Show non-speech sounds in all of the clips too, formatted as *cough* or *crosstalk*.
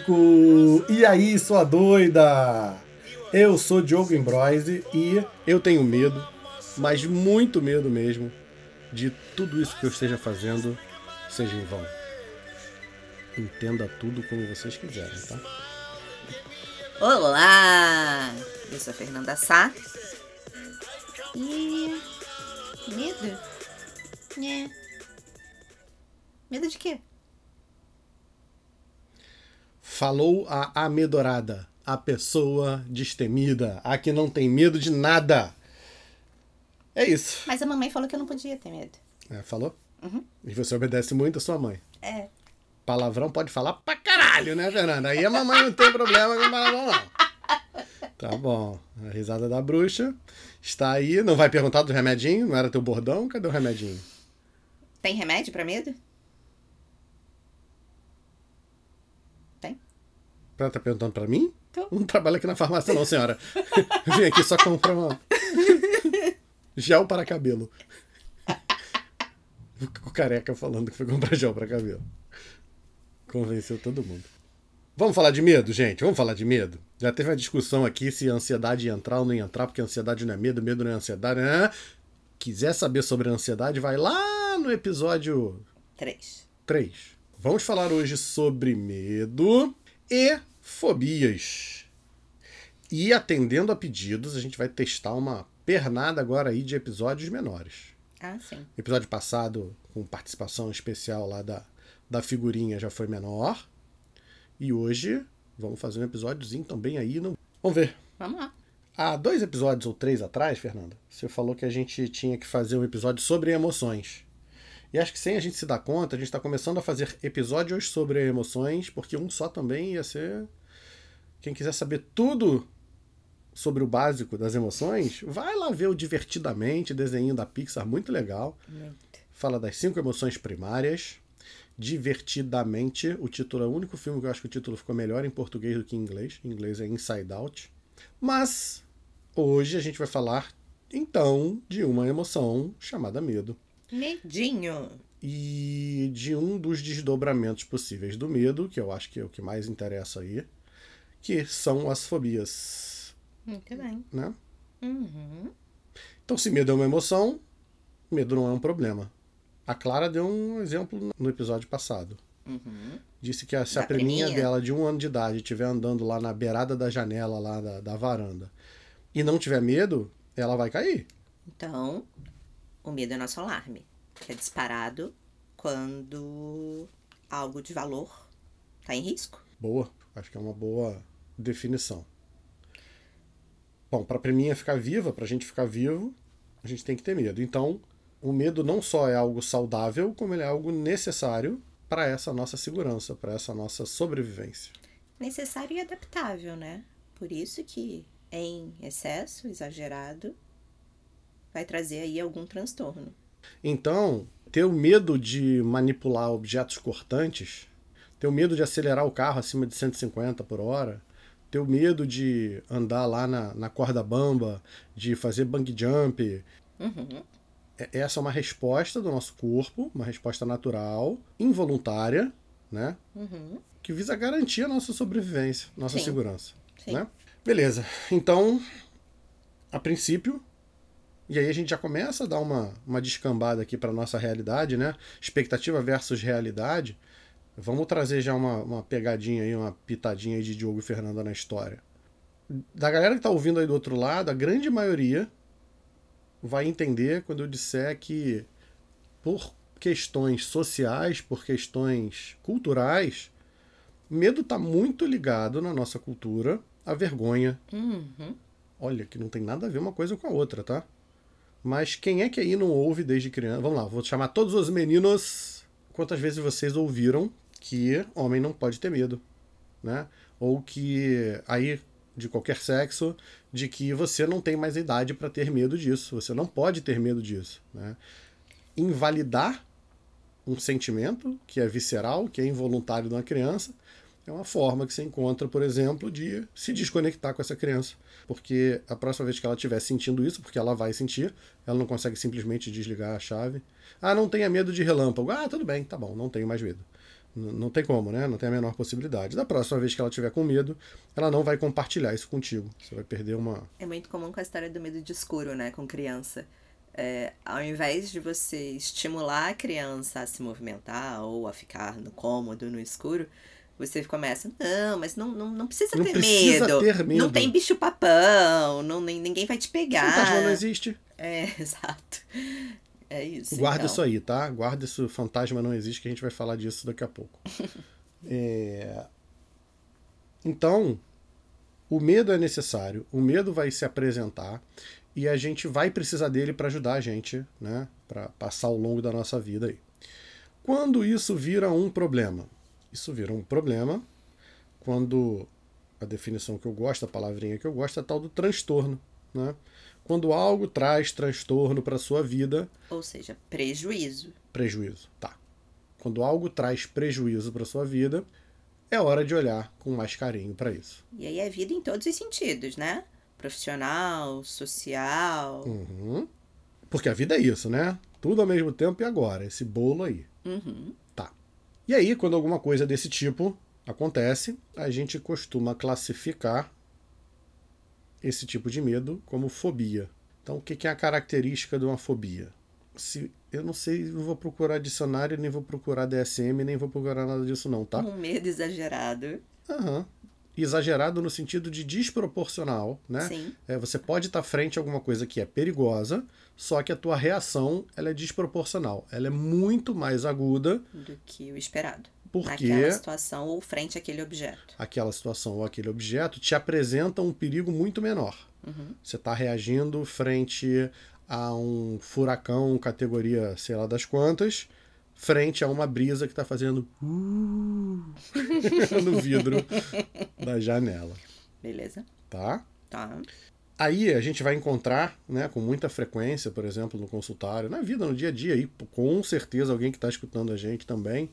maluco! E aí, sua doida? Eu sou Diogo Embroise e eu tenho medo, mas muito medo mesmo, de tudo isso que eu esteja fazendo seja em vão. Entenda tudo como vocês quiserem, tá? Olá! Eu sou a Fernanda Sá. E. Medo? É. Medo de quê? Falou a amedorada, a pessoa destemida, a que não tem medo de nada. É isso. Mas a mamãe falou que eu não podia ter medo. É, falou? Uhum. E você obedece muito a sua mãe. É. Palavrão pode falar pra caralho, né, Fernanda? Aí a mamãe não tem problema com palavrão, não. Tá bom. A risada da bruxa está aí. Não vai perguntar do remedinho? Não era teu bordão? Cadê o remedinho? Tem remédio pra medo? Ela tá perguntando pra mim? Tô. Não trabalho aqui na farmácia, não, senhora. *laughs* Eu vim aqui só comprar uma. *laughs* Gel para cabelo. *laughs* O careca falando que foi comprar gel para cabelo. Convenceu todo mundo. Vamos falar de medo, gente? Vamos falar de medo? Já teve uma discussão aqui se a ansiedade ia entrar ou não ia entrar, porque a ansiedade não é medo, medo não é ansiedade. Né? Quiser saber sobre a ansiedade, vai lá no episódio Três. 3. Vamos falar hoje sobre medo e fobias. E atendendo a pedidos, a gente vai testar uma pernada agora aí de episódios menores. Ah, sim. Episódio passado, com participação especial lá da, da figurinha, já foi menor. E hoje vamos fazer um episódiozinho também aí. Não... Vamos ver. Vamos lá. Há dois episódios ou três atrás, Fernanda, você falou que a gente tinha que fazer um episódio sobre emoções. E acho que sem a gente se dar conta, a gente está começando a fazer episódios sobre emoções, porque um só também ia ser. Quem quiser saber tudo sobre o básico das emoções, vai lá ver o Divertidamente, desenho da Pixar, muito legal. Muito. Fala das cinco emoções primárias. Divertidamente, o título é o único filme que eu acho que o título ficou melhor em português do que em inglês. Em inglês é Inside Out. Mas hoje a gente vai falar então de uma emoção chamada medo Medinho. e de um dos desdobramentos possíveis do medo, que eu acho que é o que mais interessa aí, que são as fobias, Muito bem. né? Uhum. Então, se medo é uma emoção, medo não é um problema. A Clara deu um exemplo no episódio passado. Uhum. Disse que a- se a Da priminha priminha? dela, de um ano de idade, estiver andando lá na beirada da janela, lá da, da varanda, e não tiver medo, ela vai cair. Então, o medo é nosso alarme, que é disparado quando algo de valor está em risco. Boa. Acho que é uma boa definição. Bom, para a priminha ficar viva, para a gente ficar vivo, a gente tem que ter medo. Então, o medo não só é algo saudável, como ele é algo necessário para essa nossa segurança, para essa nossa sobrevivência. Necessário e adaptável, né? Por isso que em excesso, exagerado, vai trazer aí algum transtorno. Então, ter o medo de manipular objetos cortantes, ter o medo de acelerar o carro acima de 150 por hora, ter o medo de andar lá na, na corda bamba, de fazer bang jump, Uhum. É- essa é uma resposta do nosso corpo, uma resposta natural, involuntária, né? Uhum. Que visa garantir a nossa sobrevivência, nossa Sim. segurança. Sim. Né? Beleza. Então, a princípio, e aí a gente já começa a dar uma, uma descambada aqui para nossa realidade, né? Expectativa versus realidade. Vamos trazer já uma, uma pegadinha aí, uma pitadinha aí de Diogo e Fernanda na história. Da galera que tá ouvindo aí do outro lado, a grande maioria vai entender quando eu disser que por questões sociais, por questões culturais, medo está muito ligado na nossa cultura à vergonha. Uhum. Olha, que não tem nada a ver uma coisa com a outra, tá? Mas quem é que aí não ouve desde criança? Vamos lá, vou chamar todos os meninos. Quantas vezes vocês ouviram que homem não pode ter medo, né? Ou que aí de qualquer sexo, de que você não tem mais idade para ter medo disso, você não pode ter medo disso, né? Invalidar um sentimento que é visceral, que é involuntário de uma criança, é uma forma que você encontra, por exemplo, de se desconectar com essa criança. Porque a próxima vez que ela estiver sentindo isso, porque ela vai sentir, ela não consegue simplesmente desligar a chave. Ah, não tenha medo de relâmpago. Ah, tudo bem, tá bom, não tenho mais medo. Não tem como, né? Não tem a menor possibilidade. Da próxima vez que ela tiver com medo, ela não vai compartilhar isso contigo. Você vai perder uma. É muito comum com a história do medo de escuro, né, com criança. É, ao invés de você estimular a criança a se movimentar ou a ficar no cômodo, no escuro, você começa, não, mas não, não, não precisa Não ter precisa medo. ter medo. Não tem bicho papão, não, nem- ninguém vai te pegar. Fantasma não existe. É, *laughs* exato. É isso. Guarda então. isso aí, tá? Guarda isso, fantasma não existe, que a gente vai falar disso daqui a pouco. *laughs* É, Então, o medo é necessário, o medo vai se apresentar e a gente vai precisar dele para ajudar a gente, né? Para passar ao longo da nossa vida aí. Quando isso vira um problema? Isso vira um problema quando a definição que eu gosto, a palavrinha que eu gosto é a tal do transtorno, né? Quando algo traz transtorno para sua vida, Ou seja, prejuízo. prejuízo. Tá. Quando algo traz prejuízo para sua vida, é hora de olhar com mais carinho para isso. E aí é vida em todos os sentidos, né? Profissional, social. Uhum. Porque a vida é isso, né? Tudo ao mesmo tempo e agora, esse bolo aí. Uhum. Tá. E aí, quando alguma coisa desse tipo acontece, a gente costuma classificar esse tipo de medo como fobia. Então, o que é a característica de uma fobia? Se, eu não sei, não vou procurar dicionário, nem vou procurar DSM, nem vou procurar nada disso não, tá? Um medo exagerado. Aham. Exagerado no sentido de desproporcional, né? Sim. É, você pode estar frente a alguma coisa que é perigosa, só que a tua reação ela é desproporcional. Ela é muito mais aguda Do que o esperado. Porque Naquela situação ou frente àquele objeto. aquela situação ou aquele objeto te apresenta um perigo muito menor. Uhum. Você está reagindo frente a um furacão categoria sei lá das quantas, frente a uma brisa que está fazendo uh, *laughs* no vidro da janela, Beleza? tá? Tá. Aí a gente vai encontrar, né, com muita frequência, por exemplo, no consultório, na vida, no dia a dia, e com certeza alguém que está escutando a gente também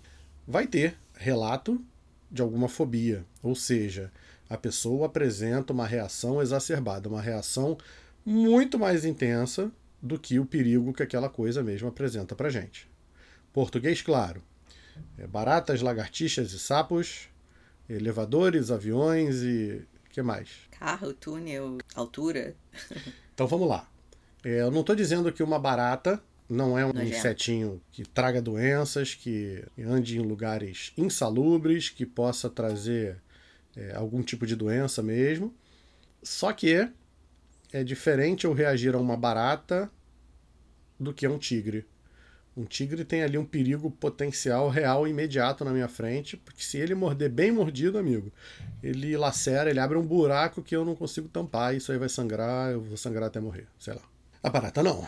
vai ter relato de alguma fobia. Ou seja, a pessoa apresenta uma reação exacerbada, uma reação muito mais intensa do que o perigo que aquela coisa mesmo apresenta pra gente. Português claro. É, baratas, lagartixas e sapos, elevadores, aviões e. o que mais? Carro, túnel, altura. Então vamos lá. É, eu não estou dizendo que uma barata não é um Nojento. insetinho que traga doenças, que ande em lugares insalubres, que possa trazer é, algum tipo de doença mesmo. Só que é diferente eu reagir a uma barata do que a um tigre. Um tigre tem ali um perigo potencial real imediato na minha frente, porque se ele morder bem mordido, amigo, ele lacera, ele abre um buraco que eu não consigo tampar, isso aí vai sangrar, eu vou sangrar até morrer, sei lá. A barata não,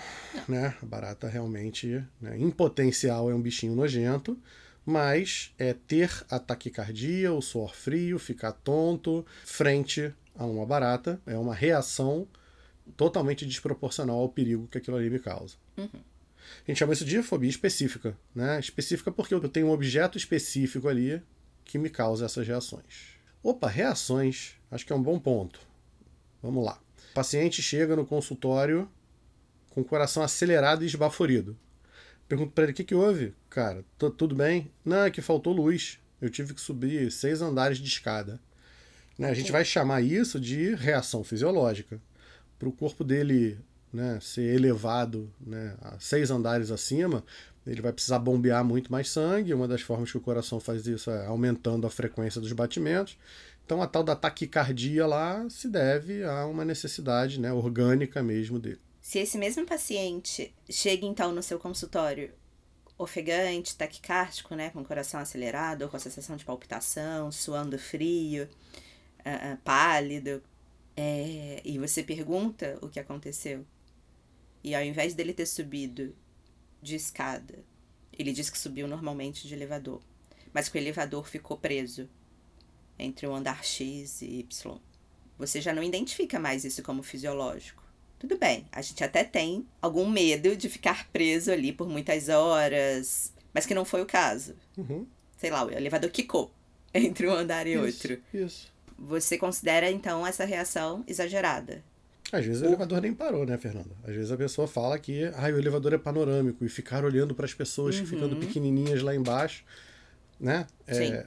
né? A barata realmente, né, em potencial, é um bichinho nojento, mas é ter a taquicardia, o suor frio, ficar tonto frente a uma barata é uma reação totalmente desproporcional ao perigo que aquilo ali me causa. A gente chama isso de fobia específica, né? Específica porque eu tenho um objeto específico ali que me causa essas reações. Opa, reações, acho que é um bom ponto. Vamos lá. O paciente chega no consultório com o coração acelerado e esbaforido. Pergunto para ele: o que, que houve? Cara, "Tá tudo bem? Não, é que faltou luz. Eu tive que subir seis andares de escada. Né? A gente vai chamar isso de reação fisiológica. Para o corpo dele né, ser elevado né, a seis andares acima, ele vai precisar bombear muito mais sangue. Uma das formas que o coração faz isso é aumentando a frequência dos batimentos. Então a tal da taquicardia lá se deve a uma necessidade né, orgânica mesmo dele. Se esse mesmo paciente chega então no seu consultório ofegante, taquicárdico, né, com o coração acelerado, com a sensação de palpitação, suando frio, ah, ah, pálido, é, e você pergunta o que aconteceu, e ao invés dele ter subido de escada, ele diz que subiu normalmente de elevador, mas que o elevador ficou preso entre o andar X e Y. Você já não identifica mais isso como fisiológico. Tudo bem, a gente até tem algum medo de ficar preso ali por muitas horas, mas que não foi o caso. Uhum. Sei lá, o elevador quicou *laughs* entre um andar e outro. Isso, isso. Você considera então essa reação exagerada? Às vezes o elevador nem parou, né, Fernanda? Às vezes a pessoa fala que ah, o elevador é panorâmico e ficar olhando para as pessoas Uhum. ficando pequenininhas lá embaixo. né? Sim. É,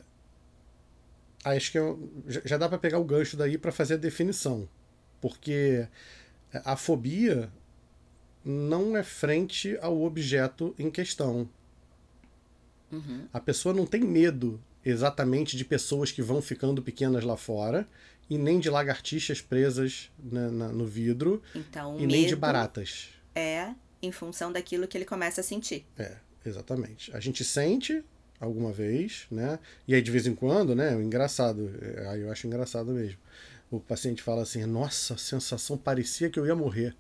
acho que eu, já dá para pegar o gancho daí para fazer a definição, porque a fobia não é frente ao objeto em questão. Uhum. A pessoa não tem medo exatamente de pessoas que vão ficando pequenas lá fora e nem de lagartixas presas na, na, no vidro Então, e nem de baratas. é em função daquilo que ele começa a sentir. É, exatamente. A gente sente alguma vez, né? E aí de vez em quando, né? O engraçado, é, aí eu acho engraçado mesmo. O paciente fala assim: "Nossa, a sensação parecia que eu ia morrer".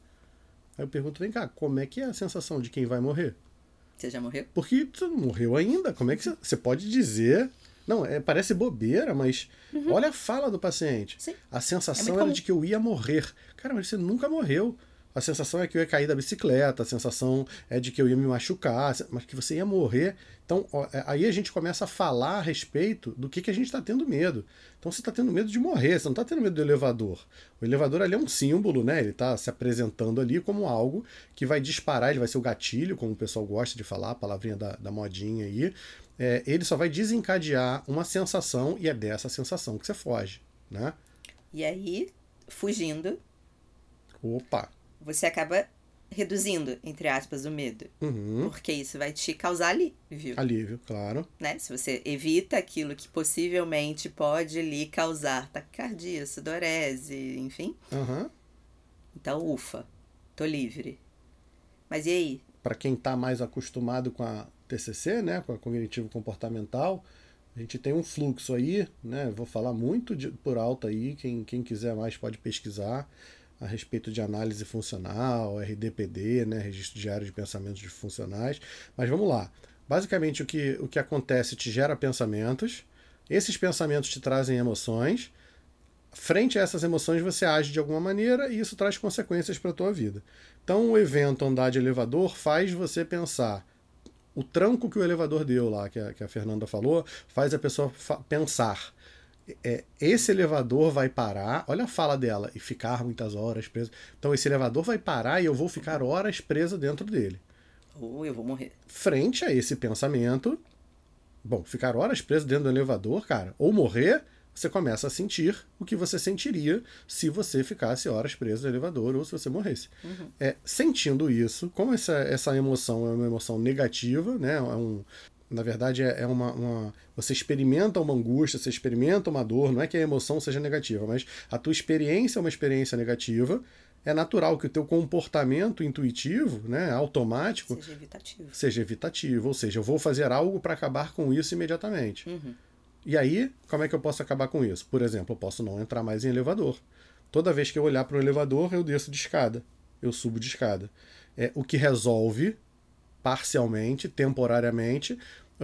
Aí eu pergunto: "Vem cá, como é que é a sensação de quem vai morrer?" Você já morreu? Porque tu não morreu ainda. Como é que você, você pode dizer? Não, é, parece bobeira, mas olha a fala do paciente. Sim. A sensação É era de que eu ia morrer. Cara, mas você nunca morreu. A sensação é que eu ia cair da bicicleta, a sensação é de que eu ia me machucar, mas que você ia morrer. Então, ó, é, aí a gente começa a falar a respeito do que, que a gente está tendo medo. Então, você está tendo medo de morrer, você não está tendo medo do elevador. O elevador ali é um símbolo, né? Ele está se apresentando ali como algo que vai disparar, ele vai ser o gatilho, como o pessoal gosta de falar, a palavrinha da, da modinha aí. É, ele só vai desencadear uma sensação e é dessa sensação que você foge, né? E aí, fugindo, Opa! Você acaba reduzindo, entre aspas, o medo. Uhum. Porque isso vai te causar alívio, Alívio, claro. né? Se você evita aquilo que possivelmente pode lhe causar taquicardia, sudorese, enfim. Aham. Então, ufa, tô livre. Mas e aí? para quem está mais acostumado com a TCC, né, com a cognitivo comportamental, a gente tem um fluxo aí, né, vou falar muito de, por alto aí, quem, quem quiser mais pode pesquisar a respeito de análise funcional, RDPD, né, registro diário de pensamentos de funcionais, mas vamos lá. Basicamente o que, o que acontece te gera pensamentos, esses pensamentos te trazem emoções, frente a essas emoções você age de alguma maneira e isso traz consequências para a tua vida. Então o evento andar de elevador faz você pensar. O tranco que o elevador deu lá, que a, que a Fernanda falou, faz a pessoa fa pensar. É, esse elevador vai parar, olha a fala dela, e ficar muitas horas preso. Então esse elevador vai parar e eu vou ficar horas preso dentro dele. Ou eu vou morrer. Frente a esse pensamento, bom, ficar horas preso dentro do elevador, cara, ou morrer, você começa a sentir o que você sentiria se você ficasse horas preso no elevador ou se você morresse. Uhum. É, sentindo isso, como essa, essa emoção é uma emoção negativa, né? É um, na verdade, é, é uma, uma, Você experimenta uma angústia, você experimenta uma dor, não é que a emoção seja negativa, mas a tua experiência é uma experiência negativa. É natural que o teu comportamento intuitivo, né, automático, Seja evitativo. seja evitativo, ou seja, eu vou fazer algo para acabar com isso imediatamente. Uhum. E aí, como é que eu posso acabar com isso? Por exemplo, eu posso não entrar mais em elevador. Toda vez que eu olhar para o elevador, eu desço de escada. Eu subo de escada. É o que resolve parcialmente, temporariamente,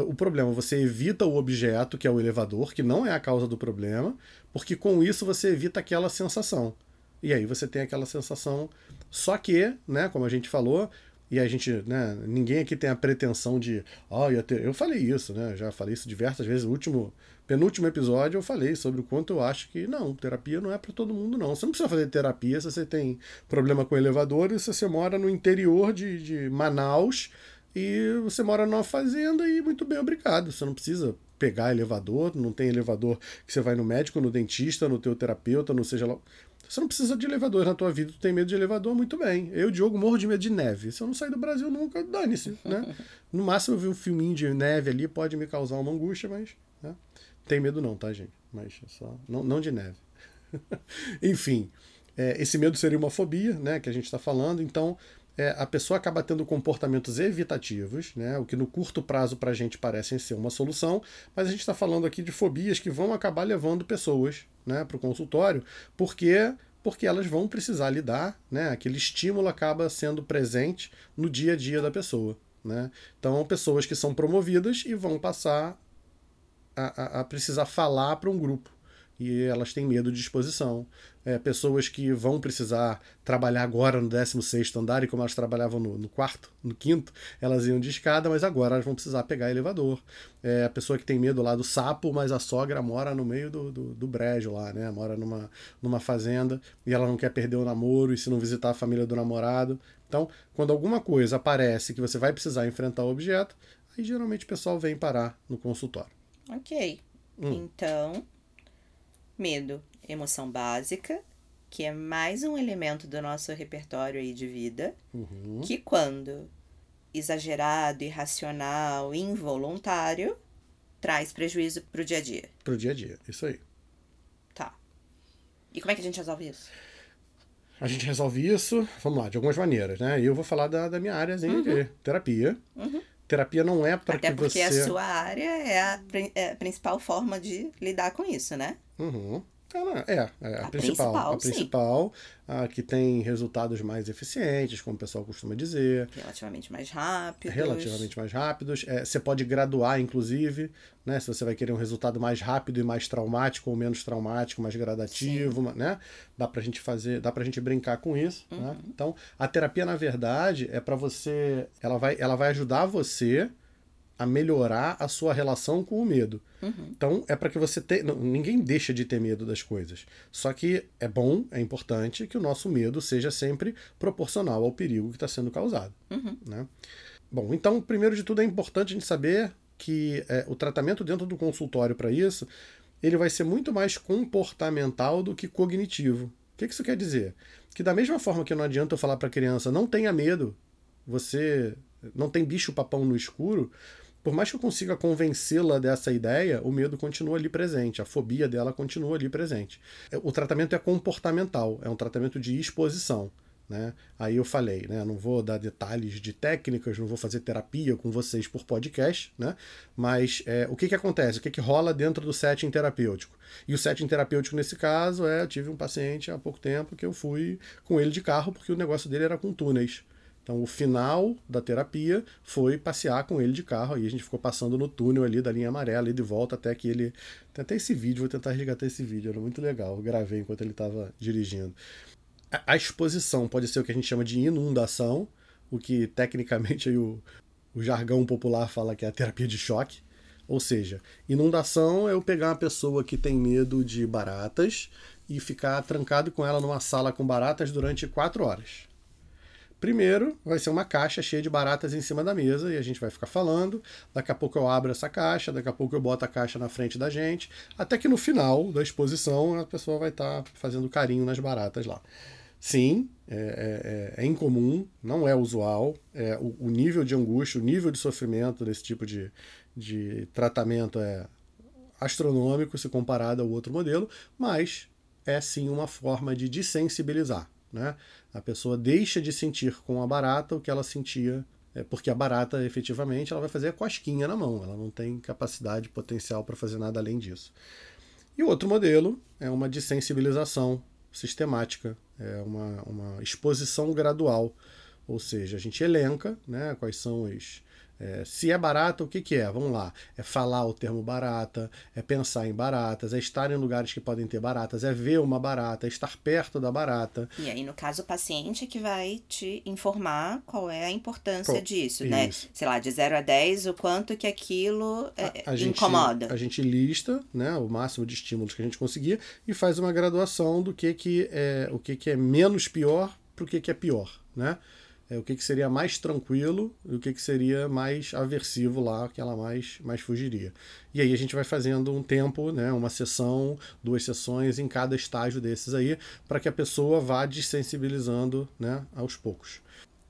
o problema. Você evita o objeto, que é o elevador, que não é a causa do problema, porque com isso você evita aquela sensação. E aí você tem aquela sensação. Só que, né, como a gente falou, e a gente, né, ninguém aqui tem a pretensão de, ó, eu, eu falei isso, né, já falei isso diversas vezes, o último, penúltimo episódio eu falei sobre o quanto eu acho que não, terapia não é para todo mundo não. Você não precisa fazer terapia se você tem problema com elevador e se você mora no interior de, de Manaus e você mora numa fazenda e muito bem obrigado. Você não precisa pegar elevador, não tem elevador que você vai no médico, no dentista, no teu terapeuta, não seja lá. Você não precisa de elevador na tua vida, tu tem medo de elevador, muito bem. Eu, Diogo, morro de medo de neve. Se eu não sair do Brasil nunca, dane-se, né? *laughs* No máximo eu vi um filminho de neve ali, pode me causar uma angústia, mas né? tem medo não, tá, gente? Mas é só não, não de neve. *laughs* Enfim, é, esse medo seria uma fobia, né, que a gente está falando. Então, é, a pessoa acaba tendo comportamentos evitativos, né, o que no curto prazo para a gente parecem ser uma solução, mas a gente está falando aqui de fobias que vão acabar levando pessoas né, para o consultório, porque porque elas vão precisar lidar, né, aquele estímulo acaba sendo presente no dia a dia da pessoa. Né? Então, pessoas que são promovidas e vão passar a, a, a precisar falar para um grupo e elas têm medo de exposição. É, pessoas que vão precisar trabalhar agora no 16 andar, e como elas trabalhavam no, no, quarto, no quinto, elas iam de escada, mas agora elas vão precisar pegar elevador. É, a pessoa que tem medo lá do sapo, mas a sogra mora no meio do, do, do brejo lá, né? Mora numa, numa fazenda e ela não quer perder o namoro e se não visitar a família do namorado. Então, quando alguma coisa aparece que você vai precisar enfrentar o objeto, aí geralmente o pessoal vem parar no consultório. Ok. Hum. Então, medo, emoção básica, que é mais um elemento do nosso repertório aí de vida, Uhum. que quando exagerado, irracional, involuntário, traz prejuízo pro dia a dia. Pro dia a dia, isso aí. Tá. E como é que a gente resolve isso? A gente resolve isso, vamos lá, de algumas maneiras, né? Eu vou falar da, da minha áreazinha de terapia. Terapia não é para Uhum. Até que porque você. a sua área é a, é a principal forma de lidar com isso, né? Uhum. É, não, é, é a, A principal. principal, a sim. principal, a que tem resultados mais eficientes, como o pessoal costuma dizer. Relativamente mais rápido. relativamente mais rápidos. É, você pode graduar, inclusive, né? Se você vai querer um resultado mais rápido e mais traumático ou menos traumático, mais gradativo, né? Dá pra gente fazer, dá pra gente brincar com isso, né? Então, a terapia, na verdade, é para você, ela vai, ela vai ajudar você a melhorar a sua relação com o medo. Então, é para que você tenha. Ninguém deixa de ter medo das coisas. Só que é bom, é importante que o nosso medo seja sempre proporcional ao perigo que está sendo causado. Né? Bom, então, primeiro de tudo, é importante a gente saber que é, o tratamento dentro do consultório para isso ele vai ser muito mais comportamental do que cognitivo. O que que isso quer dizer? Que da mesma forma que não adianta eu falar para a criança não tenha medo, você não tem bicho papão no escuro, por mais que eu consiga convencê-la dessa ideia, o medo continua ali presente, a fobia dela continua ali presente. O tratamento é comportamental, é um tratamento de exposição. Né? Aí eu falei, né? Não vou dar detalhes de técnicas, não vou fazer terapia com vocês por podcast, né? Mas é, o que, que acontece? O que, que rola dentro do setting terapêutico? E o setting terapêutico, nesse caso, é: eu tive um paciente há pouco tempo que eu fui com ele de carro porque o negócio dele era com túneis. Então, o final da terapia foi passear com ele de carro. Aí a gente ficou passando no túnel ali da linha amarela e de volta até que ele. Tem até esse vídeo, vou tentar resgatar esse vídeo, era muito legal. Eu gravei enquanto ele estava dirigindo. A- exposição pode ser o que a gente chama de inundação, o que tecnicamente aí o, o jargão popular fala que é a terapia de choque. Ou seja, inundação é eu pegar uma pessoa que tem medo de baratas e ficar trancado com ela numa sala com baratas durante quatro horas. Primeiro, vai ser uma caixa cheia de baratas em cima da mesa e a gente vai ficar falando. Daqui a pouco eu abro essa caixa, daqui a pouco eu boto a caixa na frente da gente, até que no final da exposição a pessoa vai estar fazendo carinho nas baratas lá. Sim, é, é- é incomum, não é usual. É, o, o nível de angústia, o nível de sofrimento desse tipo de, de tratamento é astronômico se comparado ao outro modelo, mas é sim uma forma de desensibilizar. Né? A pessoa deixa de sentir com a barata o que ela sentia, é, porque a barata efetivamente ela vai fazer a cosquinha na mão, ela não tem capacidade potencial para fazer nada além disso. E o outro modelo é uma desensibilização sistemática, é uma, uma exposição gradual, ou seja, a gente elenca né, quais são os. É, se é barata, o que, que é? Vamos lá. É falar o termo barata, é pensar em baratas, é estar em lugares que podem ter baratas, é ver uma barata, é estar perto da barata. E aí, no caso, o paciente é que vai te informar qual é a importância Qual- disso, né? isso. Sei lá, de 0 a 10, o quanto que aquilo é, a gente, incomoda. A gente lista né, o máximo de estímulos que a gente conseguir e faz uma graduação do que, que, é, o que, que é menos pior para o que, que é pior. Né? É, o que, que seria mais tranquilo e o que, que seria mais aversivo lá, que ela mais, mais fugiria. E aí a gente vai fazendo um tempo, né, uma sessão, duas sessões em cada estágio desses aí, para que a pessoa vá desensibilizando né, aos poucos.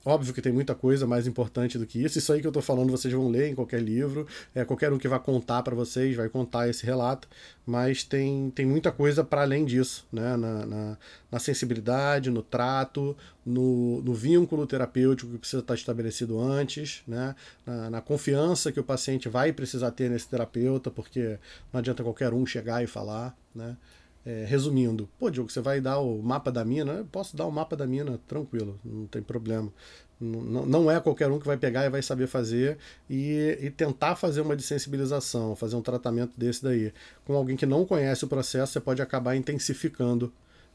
Óbvio que tem muita coisa mais importante do que isso. Isso aí que eu tô falando vocês vão ler em qualquer livro. É, qualquer um que vai contar para vocês vai contar esse relato. Mas tem, tem muita coisa para além disso, né? Na, na, na sensibilidade, no trato, no, no vínculo terapêutico que precisa estar estabelecido antes, né? Na, na confiança que o paciente vai precisar ter nesse terapeuta, porque não adianta qualquer um chegar e falar, né? É, resumindo, pô, Diogo, você vai dar o mapa da mina? Eu posso dar o mapa da mina, tranquilo, não tem problema. Não, não- é qualquer um que vai pegar e vai saber fazer e, e tentar fazer uma desensibilização, fazer um tratamento desse daí. Com alguém que não conhece o processo, você pode acabar intensificando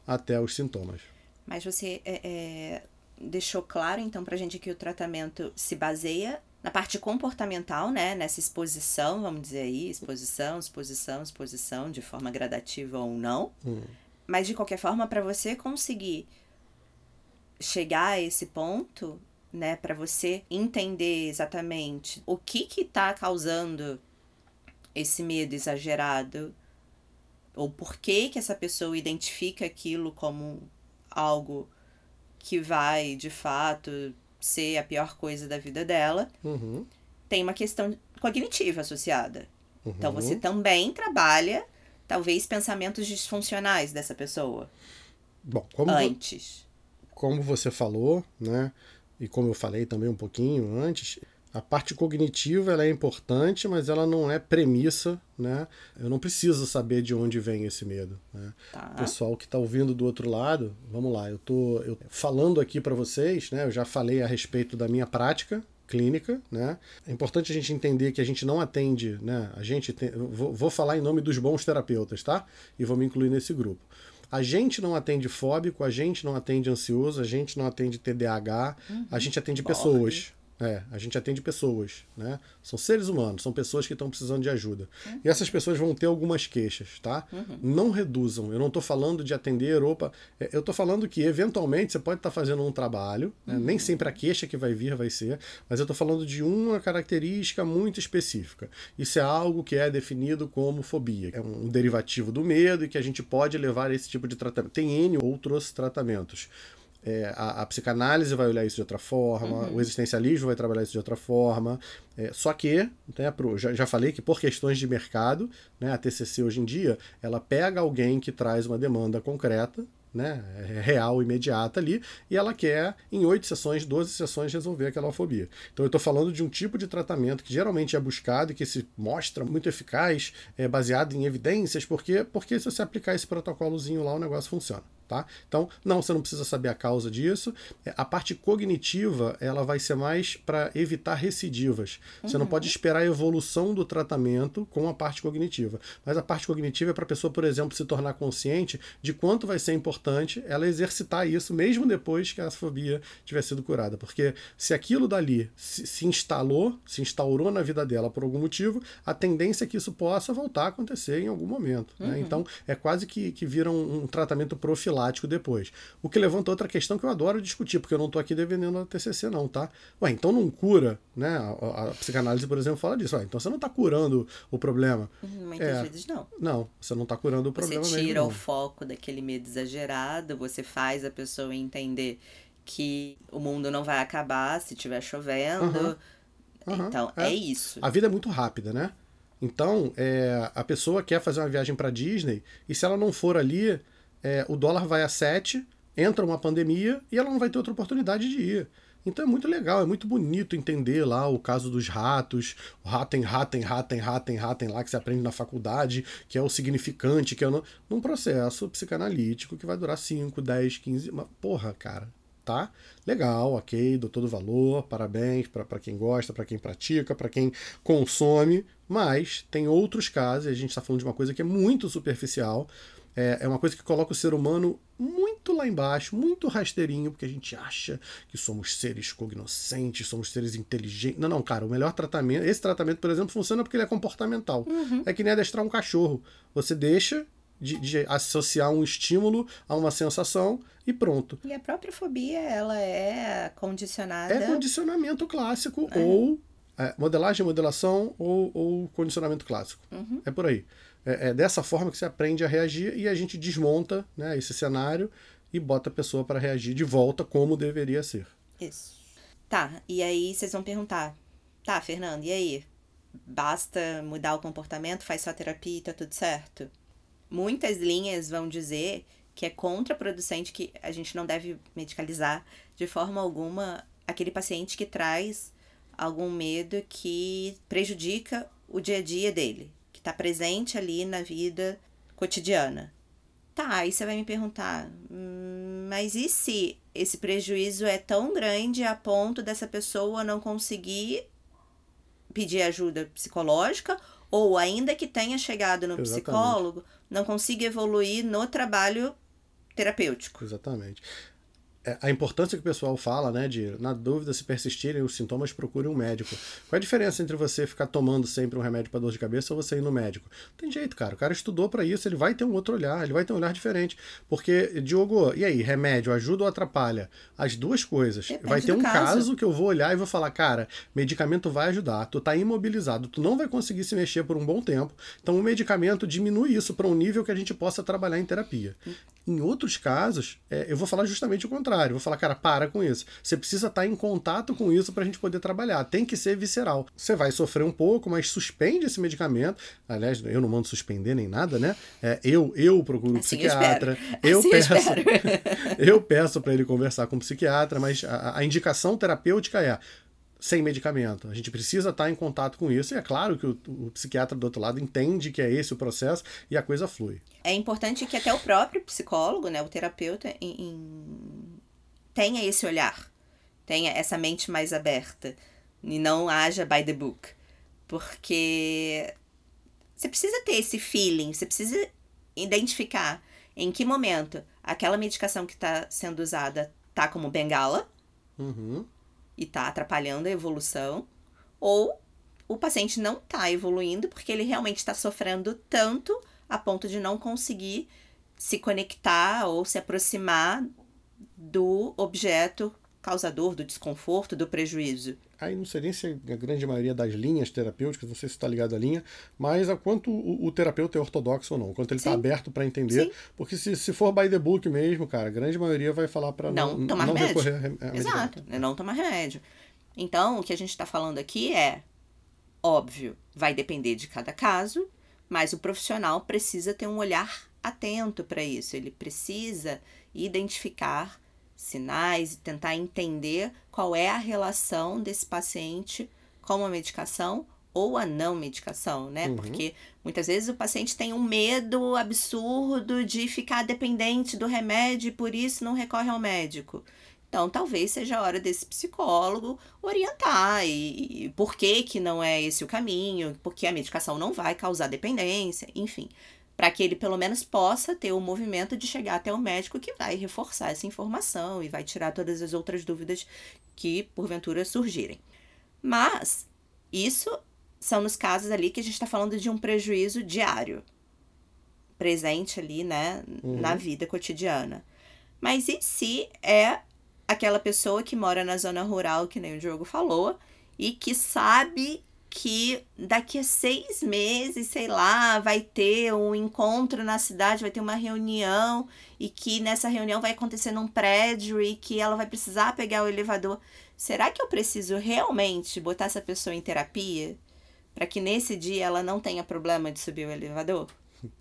até os sintomas. Mas você é, é, deixou claro, então, pra gente que o tratamento se baseia na parte comportamental, né? Nessa exposição, vamos dizer aí, exposição, exposição, exposição, de forma gradativa ou não. Mas, de qualquer forma, para você conseguir chegar a esse ponto, né? Para você entender exatamente o que que tá causando esse medo exagerado ou por que que essa pessoa identifica aquilo como algo que vai de fato ser a pior coisa da vida dela, Uhum. tem uma questão cognitiva associada. Então Uhum. você também trabalha talvez pensamentos disfuncionais dessa pessoa Bom, como, vo- antes. como você falou, né? E como eu falei também um pouquinho antes, a parte cognitiva ela é importante, mas ela não é premissa, né? Eu não preciso saber de onde vem esse medo, né? Tá? O pessoal que está ouvindo do outro lado, vamos lá, eu tô eu, falando aqui para vocês, né? Eu já falei a respeito da minha prática clínica, né? É importante a gente entender que a gente não atende, né? A gente tem, vou, vou falar em nome dos bons terapeutas, tá? E vou me incluir nesse grupo. A gente não atende fóbico, a gente não atende ansioso, a gente não atende TDAH, a gente atende pessoas. É, a gente atende pessoas, né? São seres humanos, são pessoas que estão precisando de ajuda. E essas pessoas vão ter algumas queixas, tá? Não reduzam. Eu não estou falando de atender, opa. é, Eu estou falando que, eventualmente, você pode estar fazendo um trabalho, né? nem sempre a queixa que vai vir vai ser, mas eu estou falando de uma característica muito específica. Isso é algo que é definido como fobia. É um derivativo do medo e que a gente pode levar a esse tipo de tratamento. Tem N outros tratamentos. É, a, a psicanálise vai olhar isso de outra forma, o existencialismo vai trabalhar isso de outra forma. É, só que, né, pro, já, já falei que por questões de mercado, né, a TCC hoje em dia, ela pega alguém que traz uma demanda concreta, né, é real, imediata ali, e ela quer, em 8 sessões, 12 sessões, resolver aquela fobia. Então eu estou falando de um tipo de tratamento que geralmente é buscado e que se mostra muito eficaz, é, baseado em evidências, porque, porque se você aplicar esse protocolozinho lá, o negócio funciona. Tá? Então, não, você não precisa saber a causa disso. É, A parte cognitiva, ela vai ser mais para evitar recidivas. Você não pode esperar a evolução do tratamento com a parte cognitiva. Mas a parte cognitiva é para a pessoa, por exemplo, se tornar consciente de quanto vai ser importante ela exercitar isso, mesmo depois que a fobia tiver sido curada. Porque se aquilo dali se, se instalou, se instaurou na vida dela por algum motivo, a tendência é que isso possa voltar a acontecer em algum momento. né? Então, é quase que, que vira um, um tratamento profilático depois. O que levanta outra questão que eu adoro discutir, porque eu não estou aqui defendendo a TCC não, tá? Ué, então não cura, né? A, a- psicanálise, por exemplo, fala disso. Ué, então você não está curando o problema. Muitas É. vezes não. Não, você não está curando o Você problema tira mesmo. o foco daquele medo exagerado, você faz a pessoa entender que o mundo não vai acabar se estiver chovendo. Aham. Aham, Então, é. é. isso. A vida é muito rápida, né? Então, é, a pessoa quer fazer uma viagem para Disney e se ela não for ali, é, o dólar vai a 7, entra uma pandemia e ela não vai ter outra oportunidade de ir. Então é muito legal, é muito bonito entender lá o caso dos ratos, o ratem, ratem, ratem, ratem, ratem lá que você aprende na faculdade, que é o significante, que é no, num processo psicanalítico que vai durar 5, 10, 15. Mas, porra, cara, tá? Legal, ok, dou todo o valor, parabéns para quem gosta, para quem pratica, para quem consome, mas tem outros casos, e a gente está falando de uma coisa que é muito superficial, é, é uma coisa que coloca o ser humano muito lá embaixo, muito rasteirinho, porque a gente acha que somos seres cognoscentes, somos seres inteligentes. Não, não, cara, o melhor tratamento, esse tratamento, por exemplo, funciona porque ele é comportamental. É que nem adestrar um cachorro. Você deixa de, de associar um estímulo a uma sensação e pronto. E a própria fobia, ela é condicionada. É condicionamento clássico ou é, modelagem, modelação ou, ou condicionamento clássico. É por aí. É, é dessa forma que você aprende a reagir e a gente desmonta né, esse cenário e bota a pessoa para reagir de volta como deveria ser. Isso. Tá, e aí vocês vão perguntar: tá, Fernando, e aí? Basta mudar o comportamento, faz só terapia e tá tudo certo? Muitas linhas vão dizer que é contraproducente que a gente não deve medicalizar de forma alguma aquele paciente que traz algum medo que prejudica o dia a dia dele, que está presente ali na vida cotidiana. Tá, aí você vai me perguntar, "Hum, mas e se esse prejuízo é tão grande a ponto dessa pessoa não conseguir pedir ajuda psicológica ou ainda que tenha chegado no Exatamente. psicólogo, não consiga evoluir no trabalho terapêutico? Exatamente. É, a importância que o pessoal fala, né, de na dúvida se persistirem os sintomas, procure um médico. Qual é a diferença entre você ficar tomando sempre um remédio para dor de cabeça ou você ir no médico? Não tem jeito, cara. O cara estudou para isso, ele vai ter um outro olhar, ele vai ter um olhar diferente. Porque, Diogo, e aí, remédio ajuda ou atrapalha? As duas coisas. Depende vai ter um caso. caso que eu vou olhar e vou falar, cara, medicamento vai ajudar, tu tá imobilizado, tu não vai conseguir se mexer por um bom tempo. Então o medicamento diminui isso para um nível que a gente possa trabalhar em terapia. Em outros casos, é, eu vou falar justamente o contrário. Vou falar, cara, para com isso. Você precisa estar em contato com isso para a gente poder trabalhar. Tem que ser visceral. Você vai sofrer um pouco, mas suspende esse medicamento. Aliás, eu não mando suspender nem nada, né? É, eu, eu procuro um Assim psiquiatra. Eu, Eu espero. peço, assim eu eu peço para *laughs* ele conversar com o psiquiatra, mas a, a indicação terapêutica é sem medicamento. A gente precisa estar em contato com isso, e é claro que o, o psiquiatra do outro lado entende que é esse o processo e a coisa flui. É importante que até o próprio psicólogo, né, o terapeuta, em- em- tenha esse olhar, tenha essa mente mais aberta e não haja by the book. Porque você precisa ter esse feeling, você precisa identificar em que momento aquela medicação que está sendo usada tá como bengala Uhum. E tá atrapalhando a evolução, ou o paciente não tá evoluindo porque ele realmente está sofrendo tanto a ponto de não conseguir se conectar ou se aproximar do objeto causador do desconforto, do prejuízo. Aí não sei nem se a grande maioria das linhas terapêuticas, não sei se está ligado à linha, mas a quanto o, o terapeuta é ortodoxo ou não, quanto ele está aberto para entender. Sim. Porque se, se for by the book mesmo, cara, a grande maioria vai falar para não, Não tomar não remédio. recorrer a. Exato, né? não tomar remédio. Então, o que a gente está falando aqui é, óbvio, vai depender de cada caso, mas o profissional precisa ter um olhar atento para isso. Ele precisa identificar sinais e tentar entender qual é a relação desse paciente com a medicação ou a não medicação, né? Uhum. Porque muitas vezes o paciente tem um medo absurdo de ficar dependente do remédio e por isso não recorre ao médico. Então, talvez seja a hora desse psicólogo orientar e, e por que, que não é esse o caminho, porque a medicação não vai causar dependência, enfim. Para que ele pelo menos possa ter o movimento de chegar até o médico que vai reforçar essa informação e vai tirar todas as outras dúvidas que porventura surgirem. Mas isso são nos casos ali que a gente está falando de um prejuízo diário, presente ali, né, Uhum. na vida cotidiana. Mas e se é aquela pessoa que mora na zona rural, que nem o Diogo falou, e que sabe que daqui a seis meses, sei lá, vai ter um encontro na cidade, vai ter uma reunião, e que nessa reunião vai acontecer num prédio e que ela vai precisar pegar o elevador. Será que eu preciso realmente botar essa pessoa em terapia para que nesse dia ela não tenha problema de subir o elevador? *laughs*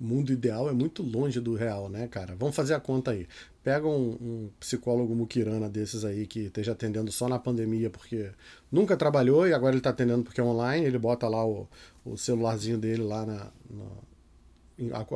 O mundo ideal é muito longe do real, né, cara? Vamos fazer a conta aí. Pega um, um psicólogo muquirana desses aí que esteja atendendo só na pandemia porque nunca trabalhou e agora ele está atendendo porque é online, ele bota lá o, o celularzinho dele lá na, na-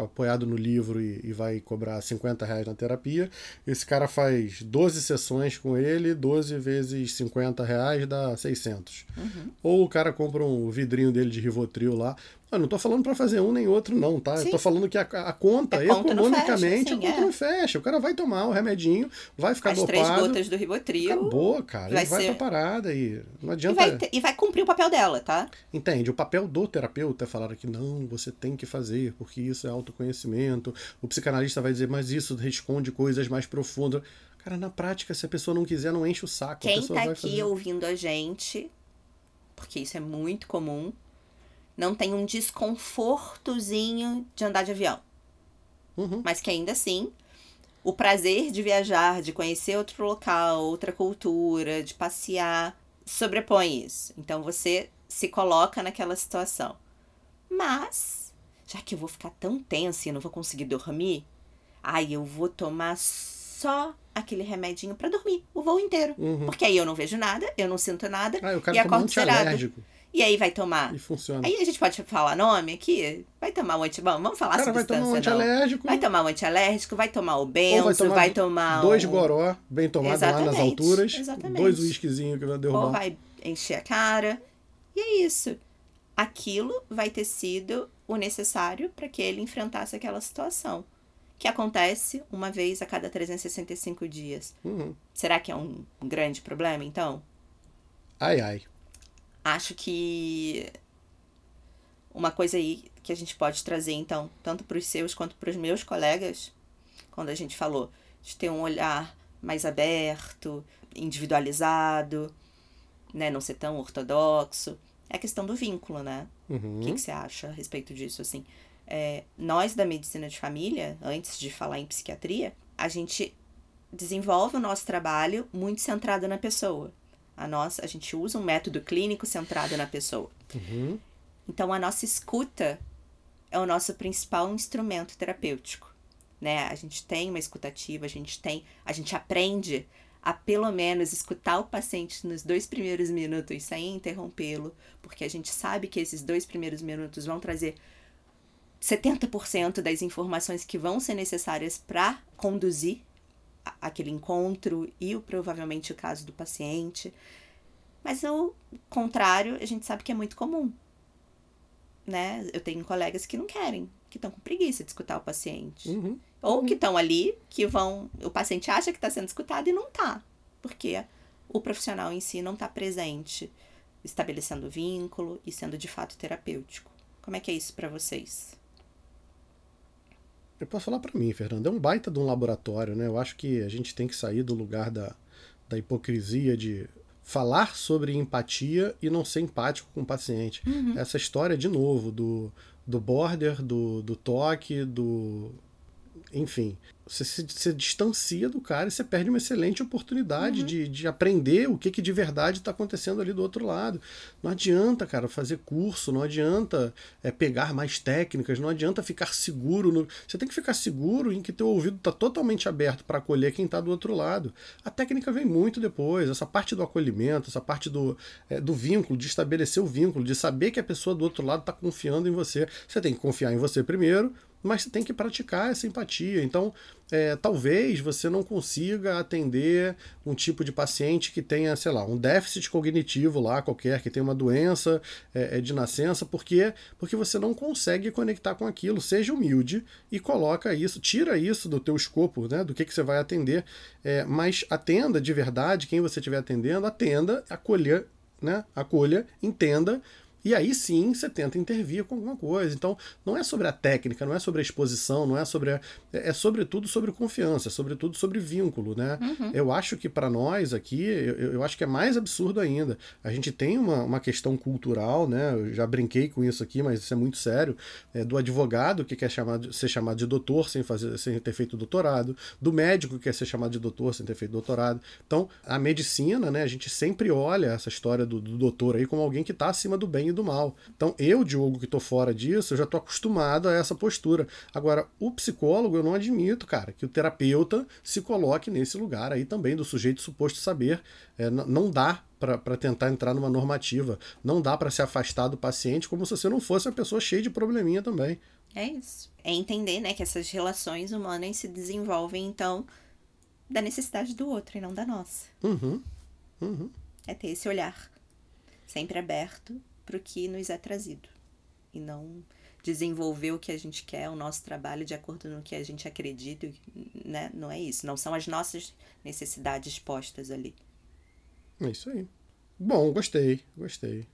apoiado no livro e, e vai cobrar 50 reais na terapia. Esse cara faz 12 sessões com ele, 12 vezes 50 reais dá 600. Uhum. Ou o cara compra um vidrinho dele de Rivotril lá. Eu não tô falando para fazer um nem outro, não, tá? Tô falando que a, a conta, A conta não economicamente, fecha, a conta é. não fecha. O cara vai tomar o remedinho, vai ficar As três dopado. gotas do Rivotril. Acabou, cara. vai Ele vai ser- pra parada e não E adianta. vai, ter- e vai cumprir o papel dela, tá? Entende? O papel do terapeuta é falar que não, você tem que fazer, porque isso é autoconhecimento. O psicanalista vai dizer, mas isso responde coisas mais profundas. Cara, na prática, se a pessoa não quiser, não enche o saco. a Quem pessoa tá aqui fazer. ouvindo a gente, porque isso é muito comum, não tem um desconfortozinho de andar de avião. Uhum. Mas que ainda assim, o prazer de viajar, de conhecer outro local, outra cultura, de passear, sobrepõe isso. Então você se coloca naquela situação. Mas, já que eu vou ficar tão tensa e não vou conseguir dormir, ai, eu vou tomar só aquele remedinho pra dormir o voo inteiro. Uhum. Porque aí eu não vejo nada, eu não sinto nada, Ah, e toma um acordo zerado. E aí vai tomar. e funciona. Aí a gente pode falar nome aqui? Vai tomar um anti... Vamos vamos falar o cara vai tomar um antialérgico, Vai tomar um antialérgico, vai tomar o ou benzo, vai tomar, dois um... goró, bem tomado lá nas Exatamente, alturas, exatamente. dois whiskyzinhos que vai Ou derrubar. vai encher a cara. E é isso. Aquilo vai ter sido o necessário para que ele enfrentasse aquela situação. que acontece uma vez a cada 365 dias. Uhum. Será que é um grande problema, então? Ai, ai. Acho que uma coisa aí que a gente pode trazer, então, tanto para os seus quanto para os meus colegas, quando a gente falou de ter um olhar mais aberto, individualizado, né, não ser tão ortodoxo, é a questão do vínculo, né? Uhum. O que, que você acha a respeito disso, assim? É, nós da medicina de família, antes de falar em psiquiatria, a gente desenvolve o nosso trabalho muito centrado na pessoa. A nossa, a gente usa um método clínico centrado na pessoa. Uhum. Então a nossa escuta é o nosso principal instrumento terapêutico, né? A gente tem uma escutativa, a gente tem, a gente aprende a pelo menos escutar o paciente nos dois primeiros minutos sem interrompê-lo, porque a gente sabe que esses dois primeiros minutos vão trazer 70% das informações que vão ser necessárias para conduzir aquele encontro e o, provavelmente o caso do paciente. Mas o contrário, a gente sabe que é muito comum. Né? Eu tenho colegas que não querem, que estão com preguiça de escutar o paciente. Uhum. Ou que estão ali, que vão. O paciente acha que está sendo escutado e não está. Porque o profissional em si não está presente, estabelecendo vínculo e sendo de fato terapêutico. Como é que é isso para vocês? Eu posso falar pra mim, Fernando. É um baita de um laboratório, né? Eu acho que a gente tem que sair do lugar da, da hipocrisia de falar sobre empatia e não ser empático com o paciente. Essa história, de novo, do, do border, do, do toque, do. Enfim. Você se, se distancia do cara e você perde uma excelente oportunidade de, de aprender o que, que de verdade está acontecendo ali do outro lado. Não adianta, cara, fazer curso, não adianta é, pegar mais técnicas, não adianta ficar seguro. No... Você tem que ficar seguro em que teu ouvido está totalmente aberto para acolher quem está do outro lado. A técnica vem muito depois. Essa parte do acolhimento, essa parte do, é, do vínculo, de estabelecer o vínculo, de saber que a pessoa do outro lado está confiando em você. Você tem que confiar em você primeiro, mas você tem que praticar essa empatia. Então, é, talvez você não consiga atender um tipo de paciente que tenha, sei lá, um déficit cognitivo lá qualquer, que tenha uma doença é, é, de nascença, porque porque você não consegue conectar com aquilo. Seja humilde e coloca isso, tira isso do teu escopo, né, do que, que você vai atender, é, mas atenda de verdade quem você estiver atendendo, atenda, acolha, né, acolha, entenda e aí sim você tenta intervir com alguma coisa. Então, não é sobre a técnica, não é sobre a exposição, não é sobre. A, é, é sobretudo sobre confiança, é sobretudo sobre vínculo, né? Uhum. Eu acho que para nós aqui, eu, eu acho que é mais absurdo ainda. A gente tem uma, uma questão cultural, né? Eu já brinquei com isso aqui, mas isso é muito sério. É, do advogado que quer chamar, ser chamado de doutor sem, fazer, sem ter feito doutorado, do médico que quer ser chamado de doutor sem ter feito doutorado. Então, a medicina, né? A gente sempre olha essa história do, do doutor aí como alguém que está acima do bem e do mal. Então, eu, Diogo, que tô fora disso, eu já tô acostumado a essa postura. Agora, o psicólogo, eu não admito, cara, que o terapeuta se coloque nesse lugar aí também do sujeito suposto saber. É, não dá para tentar entrar numa normativa. Não dá para se afastar do paciente como se você não fosse uma pessoa cheia de probleminha também. É isso. É entender, né, que essas relações humanas se desenvolvem, então, da necessidade do outro e não da nossa. Uhum. Uhum. É ter esse olhar sempre aberto para o que nos é trazido. E não desenvolver o que a gente quer, o nosso trabalho de acordo no que a gente acredita, né? Não é isso. Não são as nossas necessidades postas ali. É isso aí. Bom, gostei, gostei.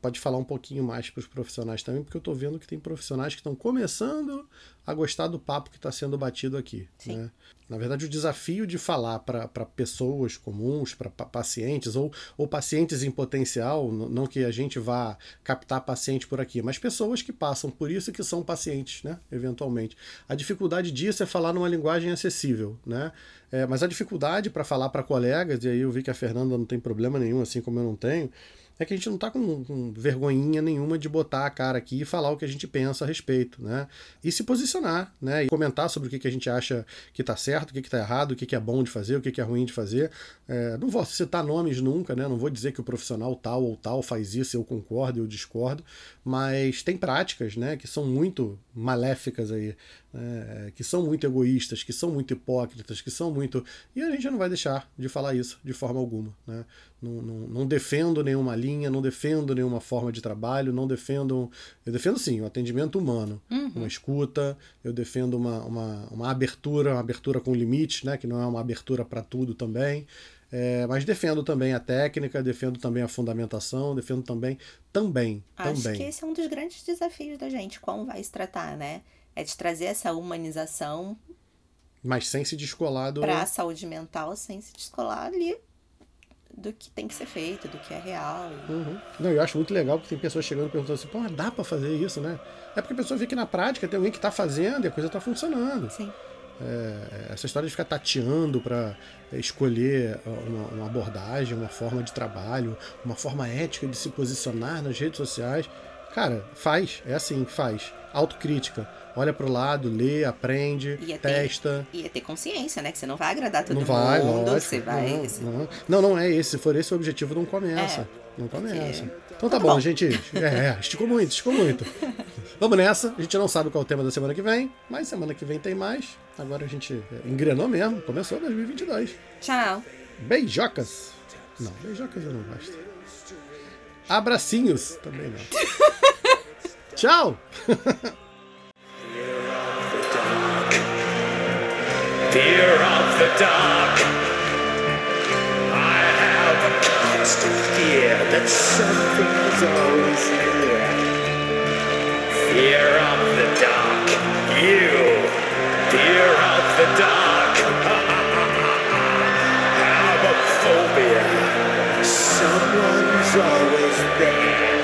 Pode falar um pouquinho mais para os profissionais também, porque eu estou vendo que tem profissionais que estão começando a gostar do papo que está sendo batido aqui. Né? Na verdade, o desafio de falar para pessoas comuns, para pacientes, ou, ou pacientes em potencial, não que a gente vá captar paciente por aqui, mas pessoas que passam por isso e que são pacientes, né? eventualmente. A dificuldade disso é falar numa linguagem acessível. Né? É, mas a dificuldade para falar para colegas, e aí eu vi que a Fernanda não tem problema nenhum, assim como eu não tenho, é que a gente não tá com, com, vergonhinha nenhuma de botar a cara aqui e falar o que a gente pensa a respeito, né? E se posicionar, né? E comentar sobre o que, que a gente acha que tá certo, o que, que tá errado, o que, que é bom de fazer, o que, que é ruim de fazer. É, não vou citar nomes nunca, né? Não vou dizer que o profissional tal ou tal faz isso, eu concordo, eu discordo, mas tem práticas, né? Que são muito maléficas aí né, que são muito egoístas, que são muito hipócritas, que são muito. E a gente não vai deixar de falar isso de forma alguma. Né? Não, não, não defendo nenhuma linha, não defendo nenhuma forma de trabalho, não defendo. Eu defendo sim o atendimento humano, Uhum. uma escuta, eu defendo uma, uma, uma abertura, uma abertura com limites, né? que não é uma abertura para tudo também. É, mas defendo também a técnica, defendo também a fundamentação, defendo também, também, Acho também. que esse é um dos grandes desafios da gente, como vai se tratar, né? É de trazer essa humanização Mas sem se descolar do. para a saúde mental sem se descolar ali do que tem que ser feito, do que é real. Uhum. Não, eu acho muito legal que tem pessoas chegando e perguntando assim, pô, dá pra fazer isso, né? É porque a pessoa vê que na prática tem alguém que tá fazendo e a coisa tá funcionando. Sim. É, essa história de ficar tateando para escolher uma, uma abordagem, uma forma de trabalho, uma forma ética de se posicionar nas redes sociais. Cara, faz, é assim faz. Autocrítica. Olha pro lado, lê, aprende, E é ter- testa. E é ter consciência, né? Que você não vai agradar todo Não vai, mundo. lógico. Você vai. Não, não, não, não é esse. Se for esse o objetivo, não começa. É, não começa. porque- Então tá Tá bom, bom. gente. É, é, esticou muito, esticou muito. *laughs* Vamos nessa. A gente não sabe qual é o tema da semana que vem, mas semana que vem tem mais. Agora a gente é, engrenou mesmo. Começou 2022. Tchau. Beijocas. Não, beijocas eu não gosto. Abracinhos também não. *laughs* Tchau! Fear of the dark. I have a constant fear that something's always near. Fear of the dark. You. Fear of the dark. *laughs* have a phobia. Someone's always there.